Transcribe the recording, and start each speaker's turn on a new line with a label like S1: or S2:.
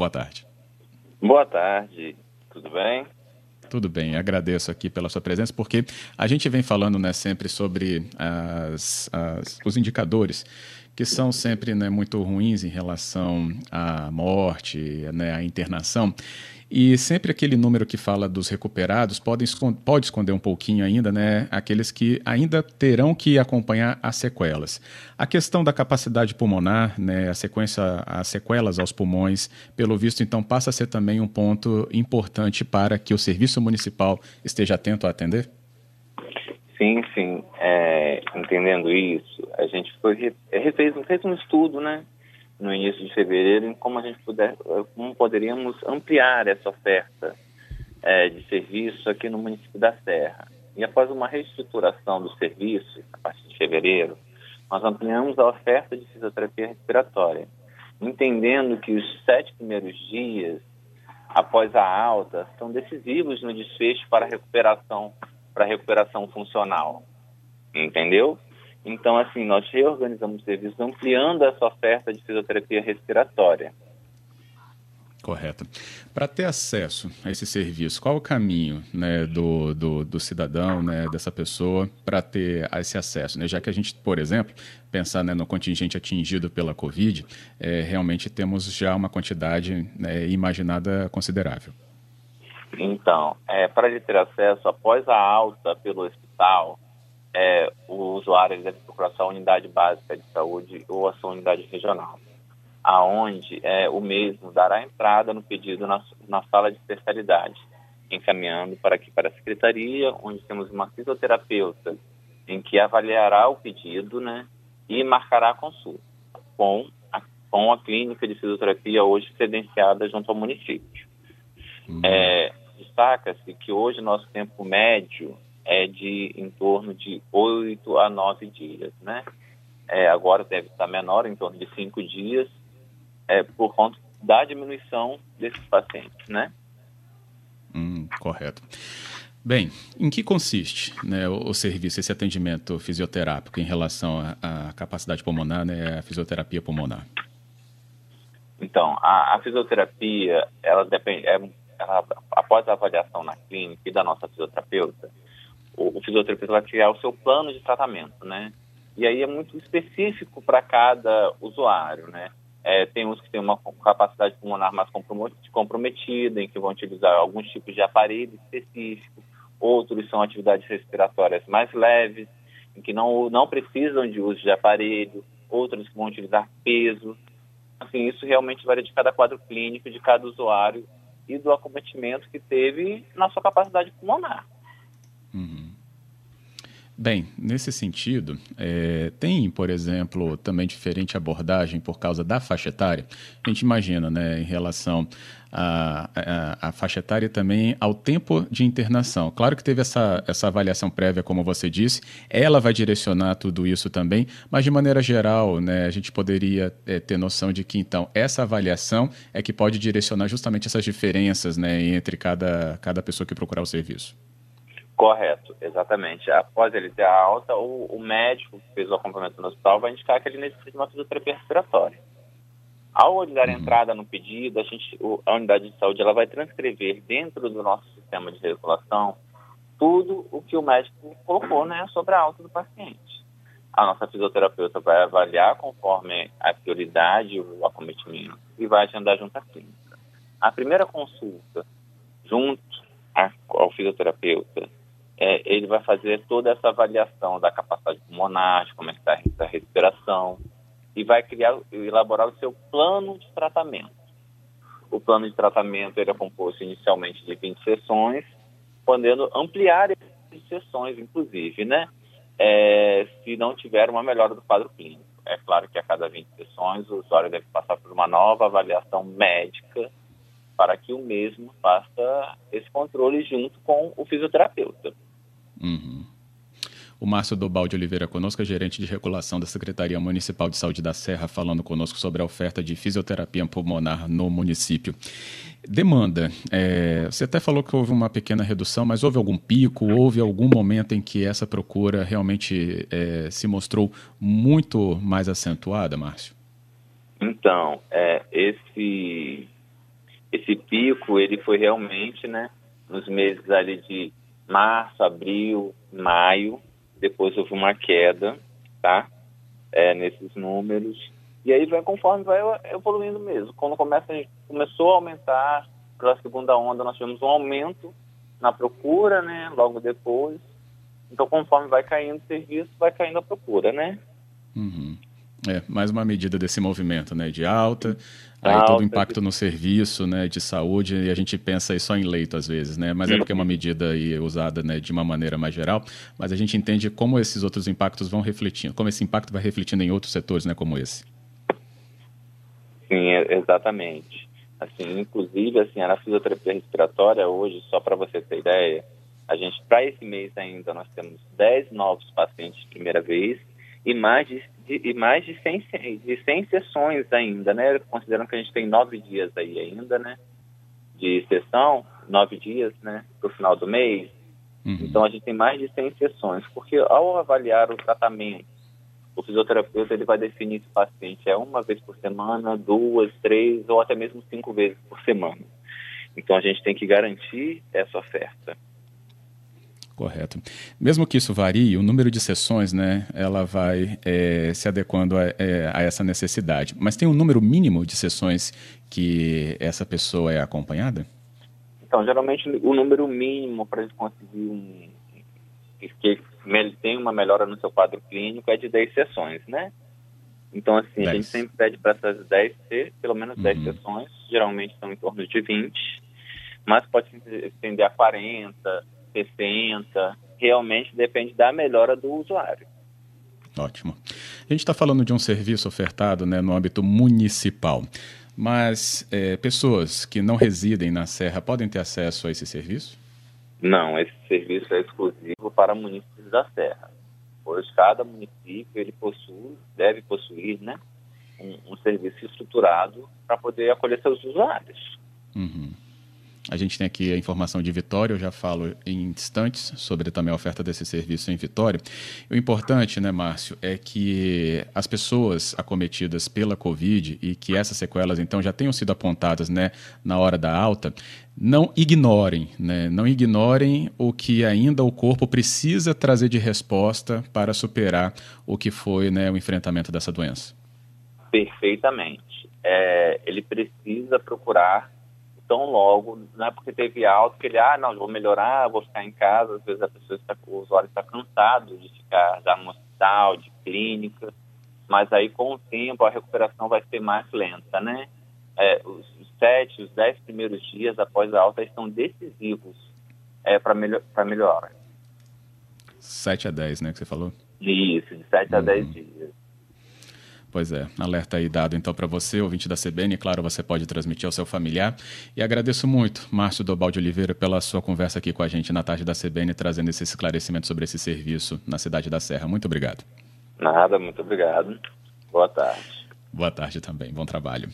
S1: Boa tarde.
S2: Boa tarde, tudo bem?
S1: Tudo bem, agradeço aqui pela sua presença, porque a gente vem falando né, sempre sobre as, as, os indicadores que são sempre né, muito ruins em relação à morte, né, à internação. E sempre aquele número que fala dos recuperados pode, pode esconder um pouquinho ainda, né? Aqueles que ainda terão que acompanhar as sequelas. A questão da capacidade pulmonar, né? A sequência, as sequelas aos pulmões, pelo visto, então, passa a ser também um ponto importante para que o serviço municipal esteja atento a atender?
S2: Sim, sim. É, entendendo isso, a gente foi, fez, fez um estudo, né? no início de fevereiro em como a gente puder, como poderíamos ampliar essa oferta é, de serviço aqui no município da Serra. E após uma reestruturação do serviço, a partir de fevereiro, nós ampliamos a oferta de fisioterapia respiratória, entendendo que os sete primeiros dias após a alta são decisivos no desfecho para a recuperação, para recuperação funcional. Entendeu? Então, assim, nós reorganizamos o serviço, ampliando essa oferta de fisioterapia respiratória.
S1: Correto. Para ter acesso a esse serviço, qual o caminho né, do, do, do cidadão, né, dessa pessoa, para ter esse acesso? Né? Já que a gente, por exemplo, pensar né, no contingente atingido pela Covid, é, realmente temos já uma quantidade né, imaginada considerável.
S2: Então, é, para ele ter acesso após a alta pelo hospital, é, o usuário deve procurar sua unidade básica de saúde ou a sua unidade regional, aonde é, o mesmo dará entrada no pedido na, na sala de especialidade, encaminhando para aqui para a secretaria, onde temos uma fisioterapeuta em que avaliará o pedido, né, e marcará a consulta com a, com a clínica de fisioterapia hoje credenciada junto ao município. Uhum. É, Destaca-se que hoje nosso tempo médio é de em torno de oito a nove dias, né? É, agora deve estar menor, em torno de cinco dias, é, por conta da diminuição desses pacientes, né?
S1: Hum, correto. Bem, em que consiste né, o, o, serviço, esse atendimento fisioterápico em relação à capacidade pulmonar, né, a fisioterapia pulmonar?
S2: Então, a, a fisioterapia, ela depende, é, ela, após a avaliação na clínica e da nossa fisioterapeuta, o, o fisioterapeuta vai criar o seu plano de tratamento, né? E aí é muito específico para cada usuário, né? É, tem uns que têm uma capacidade pulmonar mais comprometida, em que vão utilizar alguns tipos de aparelho específico, outros são atividades respiratórias mais leves, em que não, não precisam de uso de aparelho, outros que vão utilizar peso. Assim, isso realmente varia de cada quadro clínico, de cada usuário e do acometimento que teve na sua capacidade pulmonar.
S1: Bem, nesse sentido, é, tem, por exemplo, também diferente abordagem por causa da faixa etária. A gente imagina, né, em relação à, à, faixa etária também ao tempo de internação. Claro que teve essa, essa avaliação prévia, como você disse, ela vai direcionar tudo isso também, mas de maneira geral, né, a gente poderia é, ter noção de que, então, essa avaliação é que pode direcionar justamente essas diferenças né, entre cada, cada pessoa que procurar o serviço.
S2: Correto, exatamente. Após ele ter a alta, o, o, médico que fez o acompanhamento no hospital vai indicar que ele necessita de uma fisioterapia respiratória. Ao ele dar uhum. entrada no pedido, a, gente, a unidade de saúde ela vai transcrever dentro do nosso sistema de regulação tudo o que o médico colocou né, sobre a alta do paciente. A nossa fisioterapeuta vai avaliar conforme a prioridade, o acometimento, e vai agendar junto à clínica. A primeira consulta junto ao fisioterapeuta é, ele vai fazer toda essa avaliação da capacidade pulmonar, de como é que está a respiração, e vai criar, elaborar o seu plano de tratamento. O plano de tratamento ele é composto inicialmente de 20 sessões, podendo ampliar essas sessões, inclusive, né? É, se não tiver uma melhora do quadro clínico. É claro que a cada 20 sessões o usuário deve passar por uma nova avaliação médica para que o mesmo faça esse controle junto com o fisioterapeuta.
S1: Uhum. O Márcio Dobaldi Oliveira conosco, gerente de regulação da Secretaria Municipal de Saúde da Serra, falando conosco sobre a oferta de fisioterapia pulmonar no município. Demanda. É, você até falou que houve uma pequena redução, mas houve algum pico? Houve algum momento em que essa procura realmente é, se mostrou muito mais acentuada, Márcio?
S2: Então, é, esse esse pico ele foi realmente, né, nos meses ali de março, abril, maio, depois houve uma queda, tá? É, nesses números. E aí vai conforme vai evoluindo mesmo. Quando começa, a gente começou a aumentar, pela segunda onda nós tivemos um aumento na procura, né? Logo depois. Então, conforme vai caindo o serviço, vai caindo a procura, né?
S1: Uhum. É, mais uma medida desse movimento, né? De alta, aí alta, todo o impacto no serviço, né? De saúde, e a gente pensa aí só em leito às vezes, né? Mas é porque é uma medida aí usada né, de uma maneira mais geral, mas a gente entende como esses outros impactos vão refletindo, como esse impacto vai refletindo em outros setores, né? Como esse.
S2: Sim, exatamente. Assim, inclusive, assim, a fisioterapia respiratória hoje, só para você ter ideia, a gente, para esse mês ainda, nós temos 10 novos pacientes de primeira vez e mais de, de, e mais de 100, de 100 sessões ainda, né? Considerando que a gente tem nove dias aí ainda, né? De sessão, nove dias, né? Para o final do mês. Uhum. Então, a gente tem mais de 100 sessões, porque ao avaliar o tratamento, o fisioterapeuta ele vai definir se o paciente é uma vez por semana, duas, três ou até mesmo cinco vezes por semana. Então, a gente tem que garantir essa oferta.
S1: Correto. Mesmo que isso varie, o número de sessões, né, ela vai é, se adequando a, é, a, essa necessidade. Mas tem um número mínimo de sessões que essa pessoa é acompanhada?
S2: Então, geralmente o número mínimo para gente conseguir um que tem uma melhora no seu quadro clínico é de 10 sessões, né? Então, assim, 10. a gente sempre pede para essas 10 ter pelo menos 10 uhum. sessões, geralmente são em torno de 20, mas pode se estender a 40, 60, realmente depende da melhora do usuário.
S1: Ótimo. A gente está falando de um serviço ofertado né, no âmbito municipal, mas é, pessoas que não residem na Serra podem ter acesso a esse serviço?
S2: Não, esse serviço é exclusivo para municípios da Serra. Pois cada município ele possui, deve possuir, né, um, um serviço estruturado para poder acolher seus usuários.
S1: Uhum. A gente tem aqui a informação de Vitória, eu já falo em instantes sobre também a oferta desse serviço em Vitória. O importante, né, Márcio, é que as pessoas acometidas pela Covid e que essas sequelas então já tenham sido apontadas, né, na hora da alta, não ignorem, né, não ignorem o que ainda o corpo precisa trazer de resposta para superar o que foi, né, o enfrentamento dessa doença.
S2: Perfeitamente. É, ele precisa procurar tão logo, não é porque teve alto que ele, ah, não, vou melhorar, vou ficar em casa. Às vezes a pessoa está, o usuário está cansado de ficar já no hospital, de clínica, mas aí com o tempo a recuperação vai ser mais lenta, né? É, os sete, os dez primeiros dias após a alta estão decisivos é, para melhor, melhora.
S1: Sete a dez, né, que você falou?
S2: Isso, de sete uhum. a dez dias.
S1: Pois é, alerta aí dado então para você, ouvinte da CBN, claro, você pode transmitir ao seu familiar. E agradeço muito, Márcio Dobaldi Oliveira, pela sua conversa aqui com a gente na tarde da CBN, trazendo esse esclarecimento sobre esse serviço na cidade da Serra. Muito obrigado.
S2: Nada, muito obrigado. Boa tarde.
S1: Boa tarde também, bom trabalho.